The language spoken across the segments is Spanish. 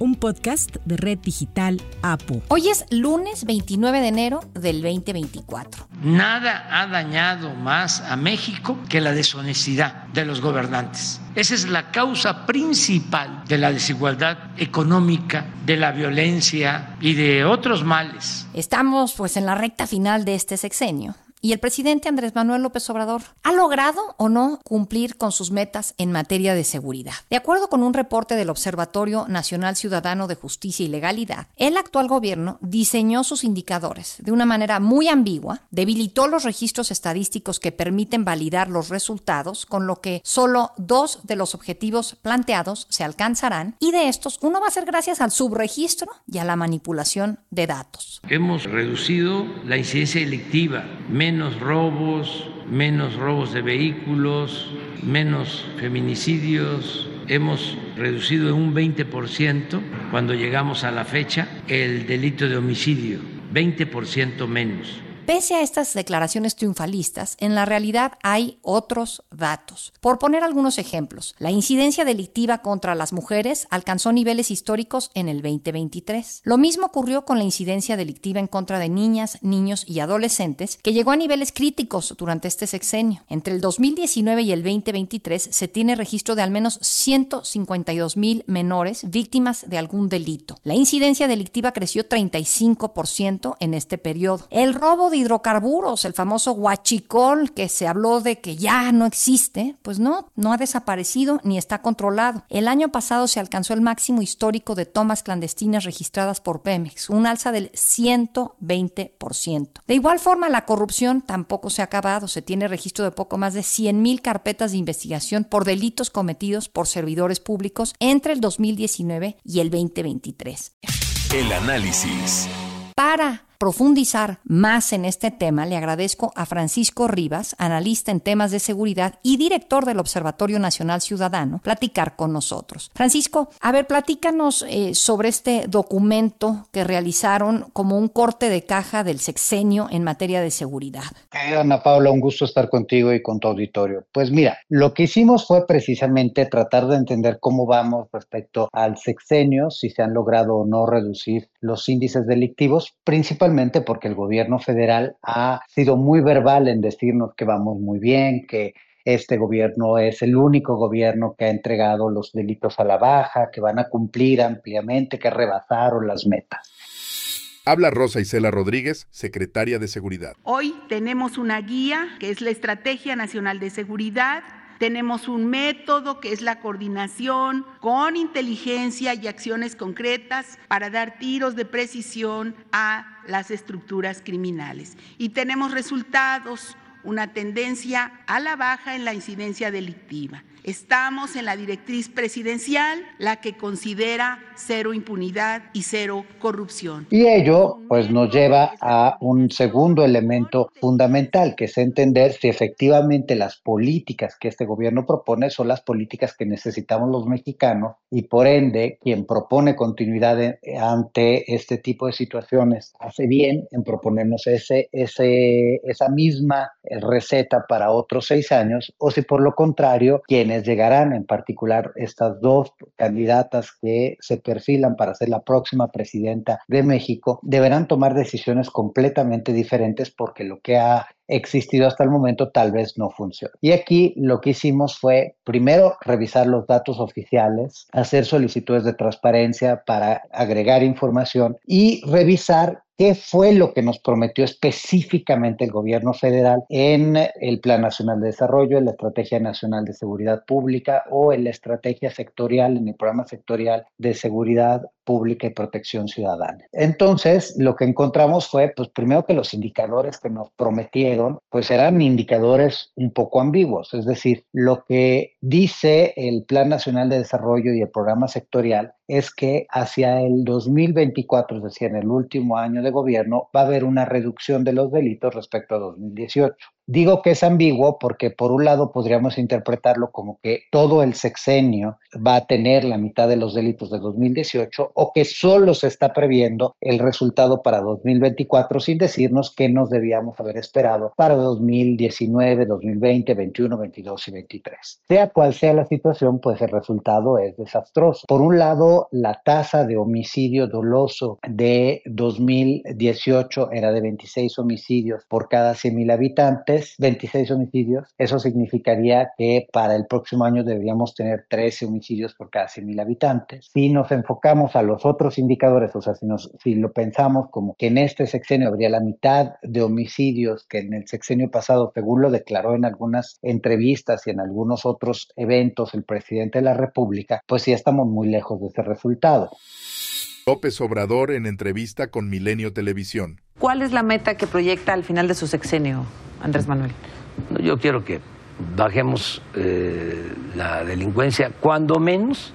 un podcast de Red Digital APU. Hoy es lunes 29 de enero del 2024. Nada ha dañado más a México que la deshonestidad de los gobernantes. Esa es la causa principal de la desigualdad económica, de la violencia y de otros males. Estamos pues en la recta final de este sexenio y el presidente Andrés Manuel López Obrador ha logrado o no cumplir con sus metas en materia de seguridad. De acuerdo con un reporte del Observatorio Nacional Ciudadano de Justicia y Legalidad, el actual gobierno diseñó sus indicadores de una manera muy ambigua, debilitó los registros estadísticos que permiten validar los resultados, con lo que solo dos de los objetivos planteados se alcanzarán y de estos uno va a ser gracias al subregistro y a la manipulación de datos. Hemos reducido la incidencia delictiva, menos robos, menos robos de vehículos, menos feminicidios. Hemos reducido en un 20% cuando llegamos a la fecha el delito de homicidio, 20% menos. Pese a estas declaraciones triunfalistas, en la realidad hay otros datos. Por poner algunos ejemplos, la incidencia delictiva contra las mujeres alcanzó niveles históricos en el 2023. Lo mismo ocurrió con la incidencia delictiva en contra de niñas, niños y adolescentes, que llegó a niveles críticos durante este sexenio. Entre el 2019 y el 2023 se tiene registro de al menos 152 mil menores víctimas de algún delito. La incidencia delictiva creció 35% en este periodo. El robo de hidrocarburos, el famoso huachicol que se habló de que ya no existe, pues no, no ha desaparecido ni está controlado. El año pasado se alcanzó el máximo histórico de tomas clandestinas registradas por Pemex, un alza del 120%. De igual forma, la corrupción tampoco se ha acabado. Se tiene registro de poco más de 100.000 carpetas de investigación por delitos cometidos por servidores públicos entre el 2019 y el 2023. El análisis. Para profundizar más en este tema, le agradezco a Francisco Rivas, analista en temas de seguridad y director del Observatorio Nacional Ciudadano, platicar con nosotros. Francisco, a ver, platícanos eh, sobre este documento que realizaron como un corte de caja del sexenio en materia de seguridad. Ana Paula, un gusto estar contigo y con tu auditorio. Pues mira, lo que hicimos fue precisamente tratar de entender cómo vamos respecto al sexenio, si se han logrado o no reducir los índices delictivos, principalmente porque el gobierno federal ha sido muy verbal en decirnos que vamos muy bien, que este gobierno es el único gobierno que ha entregado los delitos a la baja, que van a cumplir ampliamente, que rebasaron las metas. Habla Rosa Isela Rodríguez, secretaria de Seguridad. Hoy tenemos una guía que es la Estrategia Nacional de Seguridad tenemos un método que es la coordinación con inteligencia y acciones concretas para dar tiros de precisión a las estructuras criminales. Y tenemos resultados, una tendencia a la baja en la incidencia delictiva. Estamos en la directriz presidencial, la que considera cero impunidad y cero corrupción. Y ello pues nos lleva a un segundo elemento fundamental, que es entender si efectivamente las políticas que este gobierno propone son las políticas que necesitamos los mexicanos y por ende quien propone continuidad ante este tipo de situaciones hace bien en proponernos ese, ese, esa misma receta para otros seis años o si por lo contrario quien llegarán, en particular estas dos candidatas que se perfilan para ser la próxima presidenta de México, deberán tomar decisiones completamente diferentes porque lo que ha existido hasta el momento tal vez no funciona. Y aquí lo que hicimos fue primero revisar los datos oficiales, hacer solicitudes de transparencia para agregar información y revisar qué fue lo que nos prometió específicamente el gobierno federal en el Plan Nacional de Desarrollo, en la Estrategia Nacional de Seguridad Pública o en la estrategia sectorial, en el programa sectorial de seguridad pública y protección ciudadana. Entonces, lo que encontramos fue, pues primero que los indicadores que nos prometieron, pues eran indicadores un poco ambiguos, es decir, lo que dice el Plan Nacional de Desarrollo y el programa sectorial es que hacia el 2024, es decir, en el último año de gobierno, va a haber una reducción de los delitos respecto a 2018. Digo que es ambiguo porque por un lado podríamos interpretarlo como que todo el sexenio va a tener la mitad de los delitos de 2018 o que solo se está previendo el resultado para 2024 sin decirnos qué nos debíamos haber esperado para 2019, 2020, 21, 22 y 23. Sea cual sea la situación, pues el resultado es desastroso. Por un lado, la tasa de homicidio doloso de 2018 era de 26 homicidios por cada 100.000 habitantes, 26 homicidios. Eso significaría que para el próximo año deberíamos tener 13 homicidios por cada 100.000 habitantes. Si nos enfocamos a los otros indicadores, o sea, si, nos, si lo pensamos como que en este sexenio habría la mitad de homicidios que en el sexenio pasado, según lo declaró en algunas entrevistas y en algunos otros eventos el presidente de la República, pues sí estamos muy lejos de ese resultado. López Obrador en entrevista con Milenio Televisión. ¿Cuál es la meta que proyecta al final de su sexenio, Andrés Manuel? Yo quiero que bajemos eh, la delincuencia cuando menos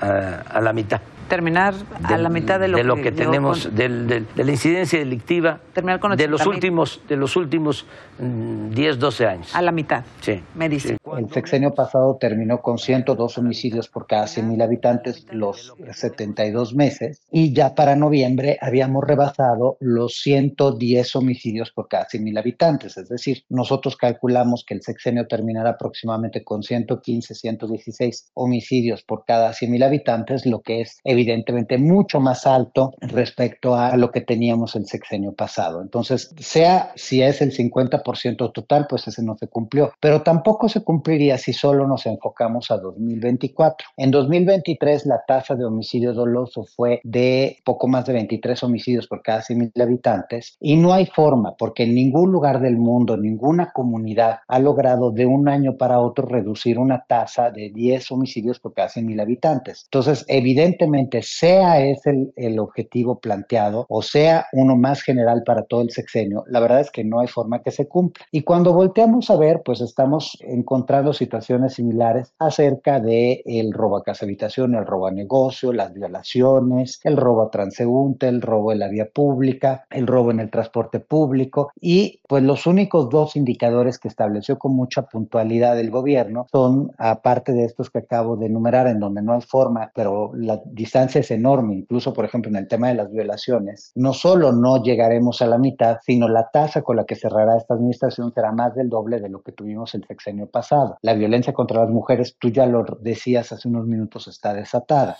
a la mitad terminar a la mitad de lo, de lo que, tenemos, de la incidencia delictiva terminar con de los últimos de los últimos 10, mm, 12 años. A la mitad. Sí. Me dice. El sexenio pasado terminó con 102 homicidios por cada 100.000 habitantes los 72 meses y ya para noviembre habíamos rebasado los 110 homicidios por cada 100.000 habitantes. Es decir, nosotros calculamos que el sexenio terminará aproximadamente con 115, 116 homicidios por cada 100.000 habitantes, lo que es evidentemente mucho más alto respecto a lo que teníamos el sexenio pasado. Entonces, sea si es el 50% total, pues ese no se cumplió, pero tampoco se cumpliría si solo nos enfocamos a 2024. En 2023 la tasa de homicidio doloso fue de poco más de 23 homicidios por cada 100.000 habitantes y no hay forma, porque en ningún lugar del mundo, ninguna comunidad ha logrado de un año para otro reducir una tasa de 10 homicidios por cada 100.000 habitantes. Entonces, evidentemente, sea ese el, objetivo planteado o sea uno más general para todo el sexenio, la verdad es que no hay forma que se cumpla. Y cuando volteamos a ver, pues estamos encontrando situaciones similares acerca de el robo a casa habitación, el robo a negocio, las violaciones, el robo a transeúnte, el robo en la vía pública, el robo en el transporte público y pues los únicos dos indicadores que estableció con mucha puntualidad el gobierno son, aparte de estos que acabo de enumerar, en donde no hay forma, pero la distancia es enorme, incluso por ejemplo en el tema de las violaciones, no solo no llegaremos a la mitad, sino la tasa con la que cerrará esta administración será más del doble de lo que tuvimos el sexenio pasado. La violencia contra las mujeres, tú ya lo decías hace unos minutos, está desatada.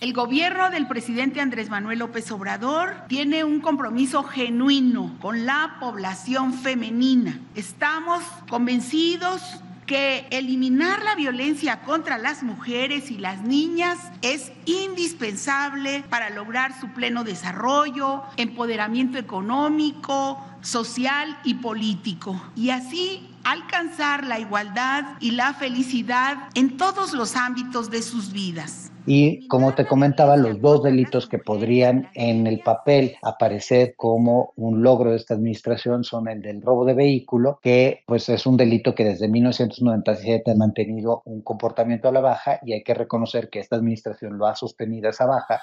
El gobierno del presidente Andrés Manuel López Obrador tiene un compromiso genuino con la población femenina. Estamos convencidos que eliminar la violencia contra las mujeres y las niñas es indispensable para lograr su pleno desarrollo, empoderamiento económico, social y político. Y así alcanzar la igualdad y la felicidad en todos los ámbitos de sus vidas. Y como te comentaba, los dos delitos que podrían en el papel aparecer como un logro de esta administración son el del robo de vehículo, que pues es un delito que desde 1997 ha mantenido un comportamiento a la baja y hay que reconocer que esta administración lo ha sostenido a esa baja.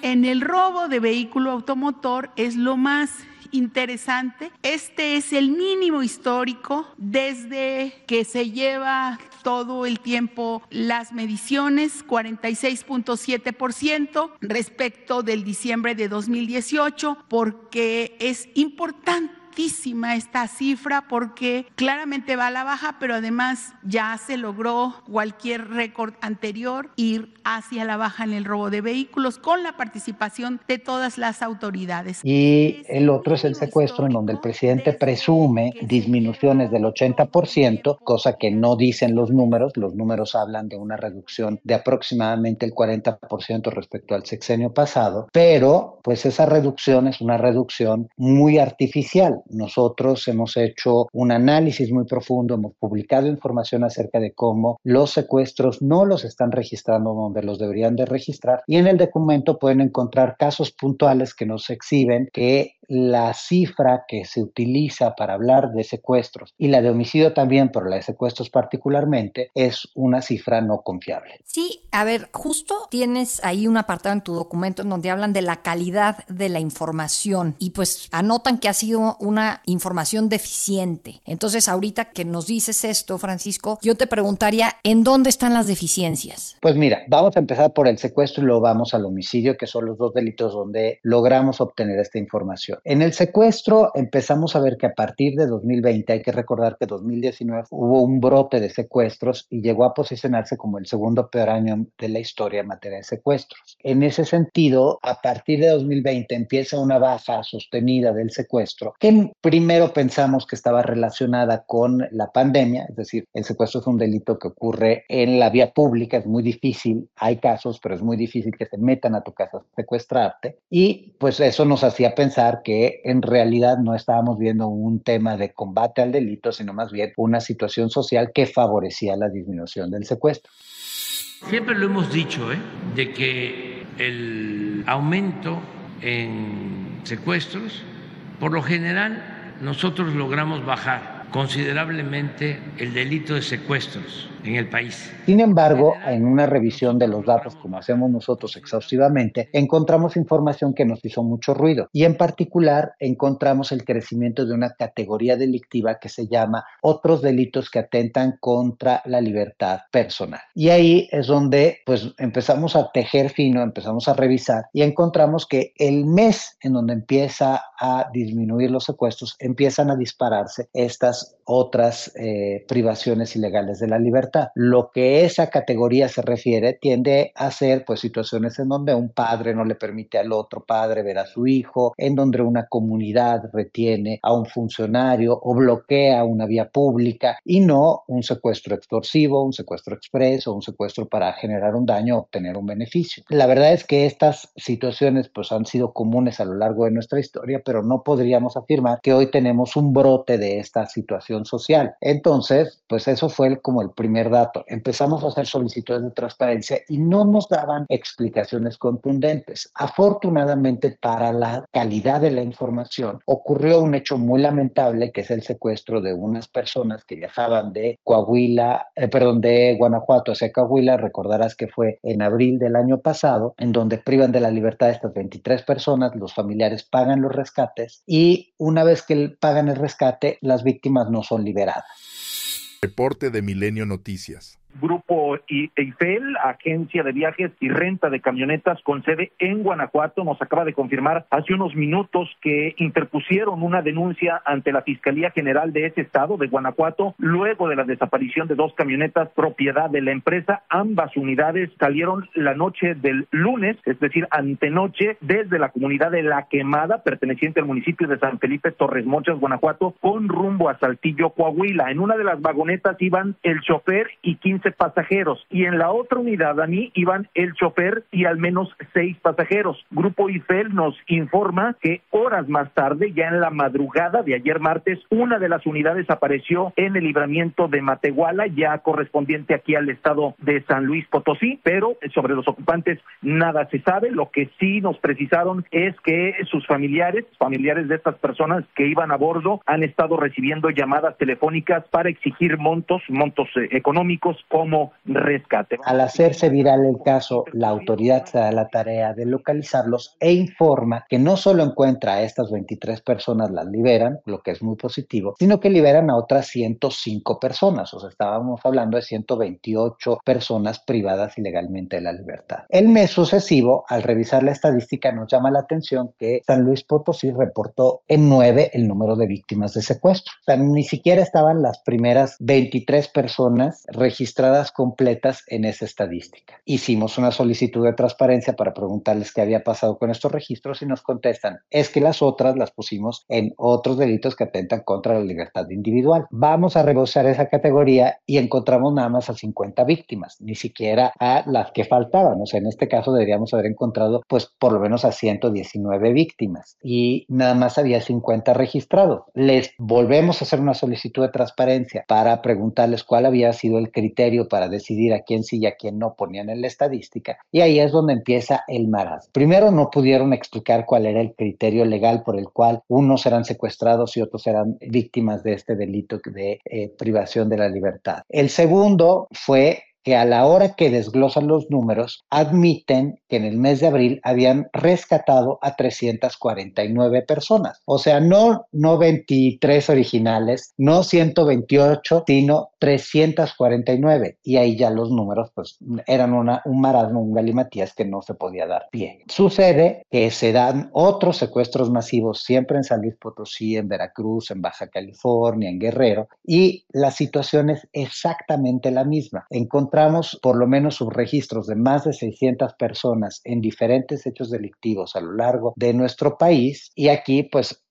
En el robo de vehículo automotor es lo más interesante. Este es el mínimo histórico desde que se lleva todo el tiempo las mediciones, 46.7% respecto del diciembre de 2018, porque es importante esta cifra porque claramente va a la baja, pero además ya se logró cualquier récord anterior ir hacia la baja en el robo de vehículos con la participación de todas las autoridades. Y el otro es el secuestro en donde el presidente presume disminuciones del 80%, cosa que no dicen los números. Los números hablan de una reducción de aproximadamente el 40% respecto al sexenio pasado, pero pues esa reducción es una reducción muy artificial nosotros hemos hecho un análisis muy profundo, hemos publicado información acerca de cómo los secuestros no los están registrando donde los deberían de registrar y en el documento pueden encontrar casos puntuales que nos exhiben que la cifra que se utiliza para hablar de secuestros y la de homicidio también, pero la de secuestros particularmente, es una cifra no confiable. Sí, a ver, justo tienes ahí un apartado en tu documento en donde hablan de la calidad de la información y pues anotan que ha sido una información deficiente. Entonces, ahorita que nos dices esto, Francisco, yo te preguntaría, ¿en dónde están las deficiencias? Pues mira, vamos a empezar por el secuestro y luego vamos al homicidio, que son los dos delitos donde logramos obtener esta información. En el secuestro empezamos a ver que a partir de 2020, hay que recordar que 2019 hubo un brote de secuestros y llegó a posicionarse como el segundo peor año de la historia en materia de secuestros. En ese sentido, a partir de 2020 empieza una baja sostenida del secuestro, que primero pensamos que estaba relacionada con la pandemia, es decir, el secuestro es un delito que ocurre en la vía pública, es muy difícil, hay casos, pero es muy difícil que se metan a tu casa a secuestrarte y pues eso nos hacía pensar que en realidad no estábamos viendo un tema de combate al delito, sino más bien una situación social que favorecía la disminución del secuestro. Siempre lo hemos dicho, ¿eh? de que el aumento en secuestros, por lo general, nosotros logramos bajar considerablemente el delito de secuestros en el país. Sin embargo, en una revisión de los datos, como hacemos nosotros exhaustivamente, encontramos información que nos hizo mucho ruido y en particular encontramos el crecimiento de una categoría delictiva que se llama otros delitos que atentan contra la libertad personal. Y ahí es donde pues empezamos a tejer fino, empezamos a revisar y encontramos que el mes en donde empieza a disminuir los secuestros, empiezan a dispararse estas otras eh, privaciones ilegales de la libertad. Lo que esa categoría se refiere tiende a ser pues situaciones en donde un padre no le permite al otro padre ver a su hijo, en donde una comunidad retiene a un funcionario o bloquea una vía pública y no un secuestro extorsivo, un secuestro expreso, un secuestro para generar un daño o obtener un beneficio. La verdad es que estas situaciones pues han sido comunes a lo largo de nuestra historia, pero no podríamos afirmar que hoy tenemos un brote de esta situación social. Entonces, pues eso fue como el primer dato. Empezamos a hacer solicitudes de transparencia y no nos daban explicaciones contundentes. Afortunadamente, para la calidad de la información, ocurrió un hecho muy lamentable que es el secuestro de unas personas que viajaban de Coahuila, eh, perdón, de Guanajuato hacia Coahuila. Recordarás que fue en abril del año pasado, en donde privan de la libertad a estas 23 personas, los familiares pagan los rescates y una vez que pagan el rescate, las víctimas no son liberadas. Reporte de Milenio Noticias. Grupo Eiffel, agencia de viajes y renta de camionetas con sede en Guanajuato, nos acaba de confirmar hace unos minutos que interpusieron una denuncia ante la Fiscalía General de ese estado, de Guanajuato, luego de la desaparición de dos camionetas propiedad de la empresa. Ambas unidades salieron la noche del lunes, es decir, antenoche, desde la comunidad de La Quemada, perteneciente al municipio de San Felipe Torres Mochas, Guanajuato, con rumbo a Saltillo, Coahuila. En una de las vagonetas iban el chofer y 15 pasajeros y en la otra unidad a mí iban el chofer y al menos seis pasajeros. Grupo IFEL nos informa que horas más tarde, ya en la madrugada de ayer martes, una de las unidades apareció en el libramiento de Matehuala, ya correspondiente aquí al estado de San Luis Potosí, pero sobre los ocupantes nada se sabe. Lo que sí nos precisaron es que sus familiares, familiares de estas personas que iban a bordo, han estado recibiendo llamadas telefónicas para exigir montos, montos eh, económicos como rescate. Al hacerse viral el caso, la autoridad se da la tarea de localizarlos e informa que no solo encuentra a estas 23 personas, las liberan, lo que es muy positivo, sino que liberan a otras 105 personas, o sea, estábamos hablando de 128 personas privadas ilegalmente de la libertad. El mes sucesivo, al revisar la estadística, nos llama la atención que San Luis Potosí reportó en 9 el número de víctimas de secuestro. O sea, ni siquiera estaban las primeras 23 personas registradas completas en esa estadística. Hicimos una solicitud de transparencia para preguntarles qué había pasado con estos registros y nos contestan, es que las otras las pusimos en otros delitos que atentan contra la libertad individual. Vamos a rebosar esa categoría y encontramos nada más a 50 víctimas, ni siquiera a las que faltaban. O sea, en este caso deberíamos haber encontrado pues por lo menos a 119 víctimas y nada más había 50 registrados. Les volvemos a hacer una solicitud de transparencia para preguntarles cuál había sido el criterio para decidir a quién sí y a quién no ponían en la estadística. Y ahí es donde empieza el maraz. Primero no pudieron explicar cuál era el criterio legal por el cual unos eran secuestrados y otros eran víctimas de este delito de eh, privación de la libertad. El segundo fue que a la hora que desglosan los números, admiten que en el mes de abril habían rescatado a 349 personas. O sea, no, no 23 originales, no 128, sino 349. Y ahí ya los números, pues, eran una, un marasmo, un galimatías que no se podía dar pie. Sucede que se dan otros secuestros masivos, siempre en San Luis Potosí, en Veracruz, en Baja California, en Guerrero, y la situación es exactamente la misma. Encontramos por lo menos subregistros de más de 600 personas en diferentes hechos delictivos a lo largo de nuestro país y aquí pues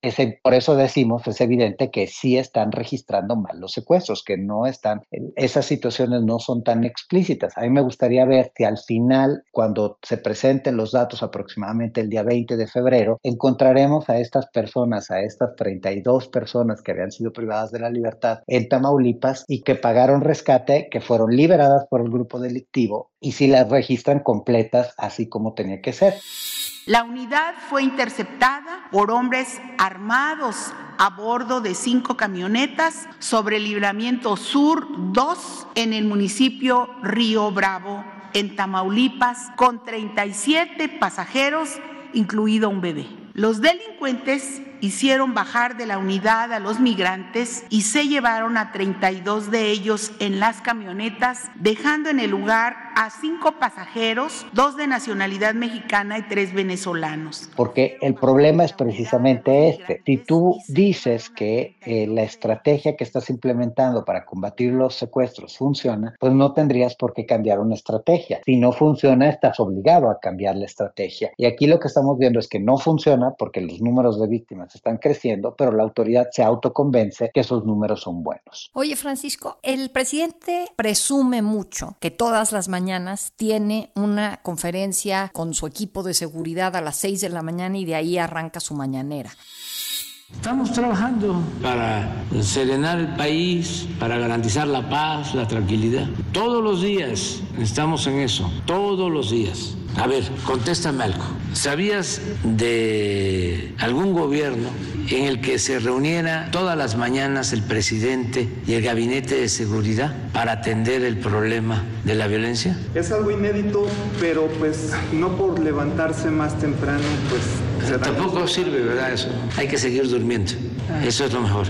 por eso decimos, es evidente que sí están registrando mal los secuestros, que no están, esas situaciones no son tan explícitas. A mí me gustaría ver que al final, cuando se presenten los datos aproximadamente el día 20 de febrero, encontraremos a estas personas, a estas 32 personas que habían sido privadas de la libertad en Tamaulipas y que pagaron rescate, que fueron liberadas por el grupo delictivo y si las registran completas así como tenía que ser. La unidad fue interceptada por hombres armados a bordo de cinco camionetas sobre el libramiento sur 2 en el municipio Río Bravo, en Tamaulipas, con 37 pasajeros, incluido un bebé. Los delincuentes hicieron bajar de la unidad a los migrantes y se llevaron a 32 de ellos en las camionetas, dejando en el lugar a cinco pasajeros, dos de nacionalidad mexicana y tres venezolanos. Porque el problema es precisamente este. Si tú dices que eh, la estrategia que estás implementando para combatir los secuestros funciona, pues no tendrías por qué cambiar una estrategia. Si no funciona, estás obligado a cambiar la estrategia. Y aquí lo que estamos viendo es que no funciona porque los números de víctimas están creciendo, pero la autoridad se autoconvence que esos números son buenos. Oye, Francisco, el presidente presume mucho que todas las mañanas tiene una conferencia con su equipo de seguridad a las 6 de la mañana y de ahí arranca su mañanera. Estamos trabajando para serenar el país, para garantizar la paz, la tranquilidad. Todos los días estamos en eso, todos los días. A ver, contéstame algo. ¿Sabías de algún gobierno en el que se reuniera todas las mañanas el presidente y el gabinete de seguridad para atender el problema de la violencia? Es algo inédito, pero pues no por levantarse más temprano, pues... Tampoco sirve, ¿verdad? Eso. Hay que seguir durmiendo. Eso es lo mejor.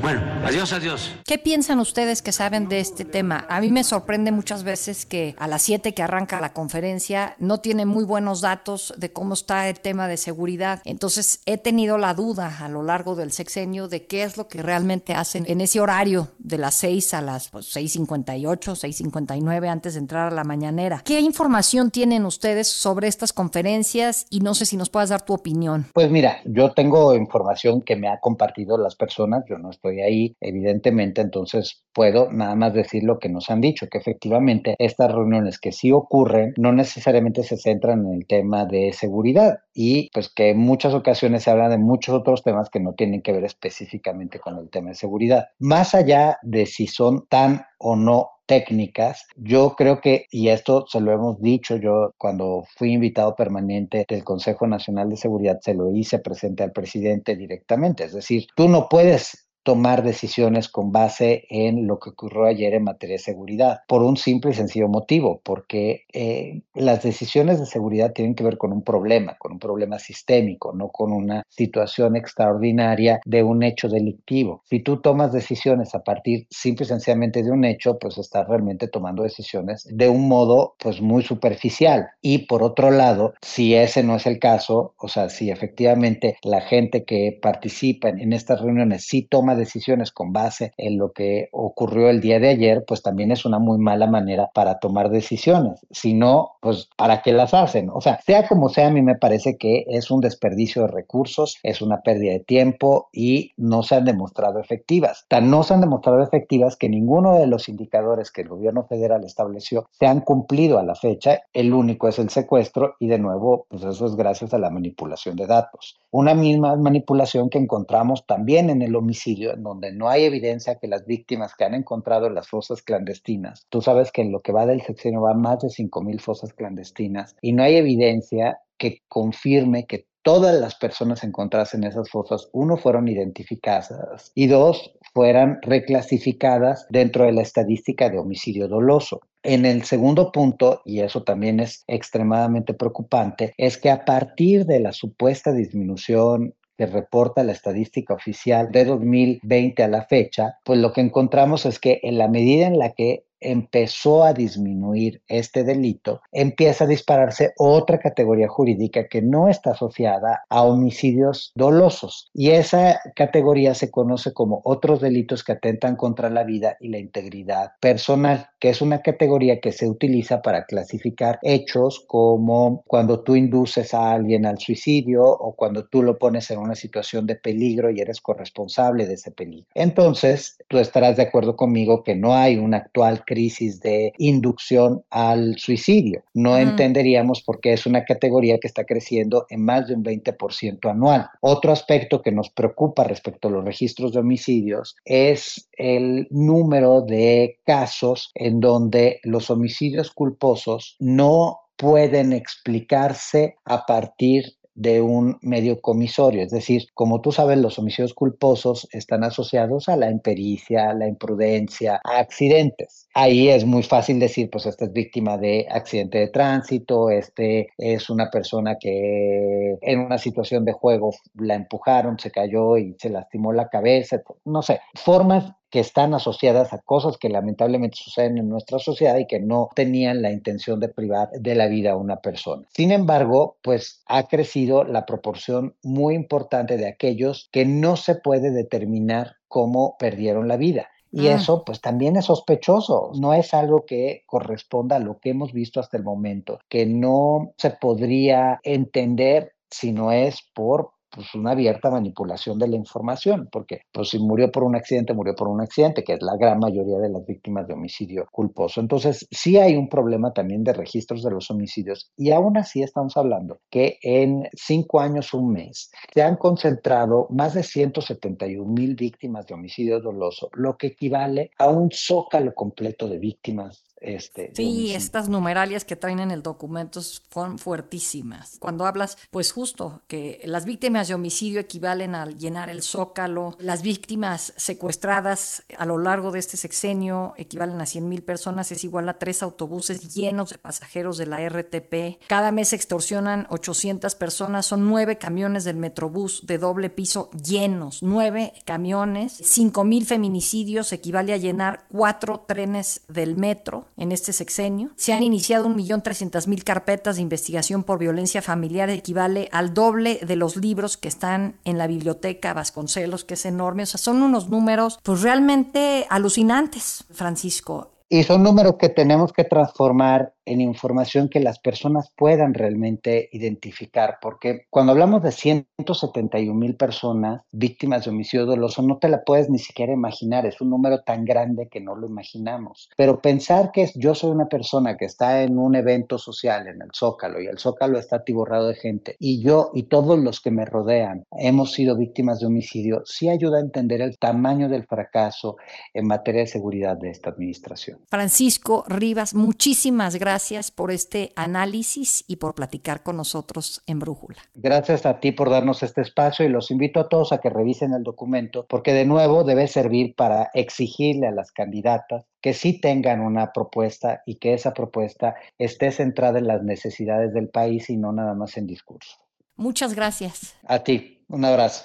Bueno, adiós, adiós. ¿Qué piensan ustedes que saben de este tema? A mí me sorprende muchas veces que a las 7 que arranca la conferencia no tiene muy buenos datos de cómo está el tema de seguridad. Entonces he tenido la duda a lo largo del sexenio de qué es lo que realmente hacen en ese horario de las 6 a las pues, 6.58, 6.59 antes de entrar a la mañanera. ¿Qué información tienen ustedes sobre estas conferencias? Y no sé si nos puedas dar tu opinión. Pues mira, yo tengo información que me ha compartido las personas, yo no estoy ahí, evidentemente, entonces puedo nada más decir lo que nos han dicho, que efectivamente estas reuniones que sí ocurren no necesariamente se centran en el tema de seguridad y pues que en muchas ocasiones se habla de muchos otros temas que no tienen que ver específicamente con el tema de seguridad. Más allá de si son tan o no técnicas. Yo creo que, y esto se lo hemos dicho yo cuando fui invitado permanente del Consejo Nacional de Seguridad, se lo hice presente al presidente directamente. Es decir, tú no puedes tomar decisiones con base en lo que ocurrió ayer en materia de seguridad, por un simple y sencillo motivo, porque eh, las decisiones de seguridad tienen que ver con un problema, con un problema sistémico, no con una situación extraordinaria de un hecho delictivo. Si tú tomas decisiones a partir simple y sencillamente de un hecho, pues estás realmente tomando decisiones de un modo pues muy superficial. Y por otro lado, si ese no es el caso, o sea, si efectivamente la gente que participa en, estas reuniones sí toma decisiones con base en lo que ocurrió el día de ayer, pues también es una muy mala manera para tomar decisiones. Si no, pues ¿para qué las hacen? O sea, sea como sea, a mí me parece que es un desperdicio de recursos, es una pérdida de tiempo y no se han demostrado efectivas. Tan no se han demostrado efectivas que ninguno de los indicadores que el gobierno federal estableció se han cumplido a la fecha. El único es el secuestro y de nuevo, pues eso es gracias a la manipulación de datos. Una misma manipulación que encontramos también en el homicidio homicidio, donde no hay evidencia que las víctimas que han encontrado en las fosas clandestinas, tú sabes que en lo que va del sexenio va más de 5.000 fosas clandestinas, y no hay evidencia que confirme que todas las personas encontradas en esas fosas, uno, fueron identificadas y dos, fueran reclasificadas dentro de la estadística de homicidio doloso. En el segundo punto, y eso también es extremadamente preocupante, es que a partir de la supuesta disminución que reporta la estadística oficial de 2020 a la fecha, pues lo que encontramos es que en la medida en la que empezó a disminuir este delito, empieza a dispararse otra categoría jurídica que no está asociada a homicidios dolosos. Y esa categoría se conoce como otros delitos que atentan contra la vida y la integridad personal, que es una categoría que se utiliza para clasificar hechos como cuando tú induces a alguien al suicidio o cuando tú lo pones en una situación de peligro y eres corresponsable de ese peligro. Entonces, tú estarás de acuerdo conmigo que no hay un actual crisis de inducción al suicidio. No entenderíamos por qué es una categoría que está creciendo en más de un 20% anual. Otro aspecto que nos preocupa respecto a los registros de homicidios es el número de casos en donde los homicidios culposos no pueden explicarse a partir de un medio comisorio. Es decir, como tú sabes, los homicidios culposos están asociados a la impericia, a la imprudencia, a accidentes. Ahí es muy fácil decir, pues esta es víctima de accidente de tránsito, este es una persona que en una situación de juego la empujaron, se cayó y se lastimó la cabeza, no sé, formas que están asociadas a cosas que lamentablemente suceden en nuestra sociedad y que no tenían la intención de privar de la vida a una persona. Sin embargo, pues ha crecido la proporción muy importante de aquellos que no se puede determinar cómo perdieron la vida. Y ah. eso pues también es sospechoso, no es algo que corresponda a lo que hemos visto hasta el momento, que no se podría entender si no es por pues una abierta manipulación de la información, porque pues si murió por un accidente, murió por un accidente, que es la gran mayoría de las víctimas de homicidio culposo. Entonces, sí hay un problema también de registros de los homicidios y aún así estamos hablando que en cinco años, un mes, se han concentrado más de 171 mil víctimas de homicidio doloso, lo que equivale a un zócalo completo de víctimas este, sí, estas numeralias que traen en el documento son fuertísimas. Cuando hablas, pues justo, que las víctimas de homicidio equivalen a llenar el zócalo, las víctimas secuestradas a lo largo de este sexenio equivalen a 100 mil personas, es igual a tres autobuses llenos de pasajeros de la RTP. Cada mes extorsionan 800 personas, son nueve camiones del Metrobús de doble piso llenos, nueve camiones, 5 mil feminicidios equivale a llenar cuatro trenes del metro en este sexenio. Se han iniciado 1.300.000 carpetas de investigación por violencia familiar, equivale al doble de los libros que están en la biblioteca Vasconcelos, que es enorme. O sea, son unos números pues realmente alucinantes, Francisco. Y son números que tenemos que transformar en información que las personas puedan realmente identificar, porque cuando hablamos de 171 mil personas víctimas de homicidio doloso, no te la puedes ni siquiera imaginar, es un número tan grande que no lo imaginamos. Pero pensar que yo soy una persona que está en un evento social en el Zócalo y el Zócalo está atiborrado de gente y yo y todos los que me rodean hemos sido víctimas de homicidio, sí ayuda a entender el tamaño del fracaso en materia de seguridad de esta administración. Francisco Rivas, muchísimas gracias gracias por este análisis y por platicar con nosotros en Brújula. Gracias a ti por darnos este espacio y los invito a todos a que revisen el documento porque de nuevo debe servir para exigirle a las candidatas que sí tengan una propuesta y que esa propuesta esté centrada en las necesidades del país y no nada más en discurso. Muchas gracias. A ti, un abrazo.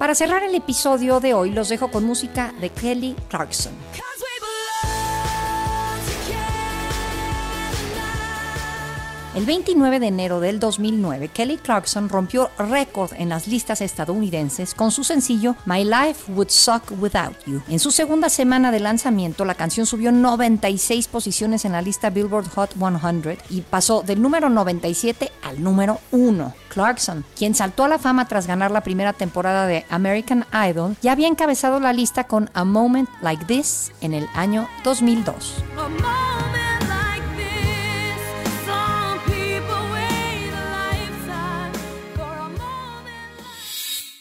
Para cerrar el episodio de hoy los dejo con música de Kelly Clarkson. El 29 de enero del 2009, Kelly Clarkson rompió récord en las listas estadounidenses con su sencillo My Life Would Suck Without You. En su segunda semana de lanzamiento, la canción subió 96 posiciones en la lista Billboard Hot 100 y pasó del número 97 al número 1. Clarkson, quien saltó a la fama tras ganar la primera temporada de American Idol, ya había encabezado la lista con A Moment Like This en el año 2002.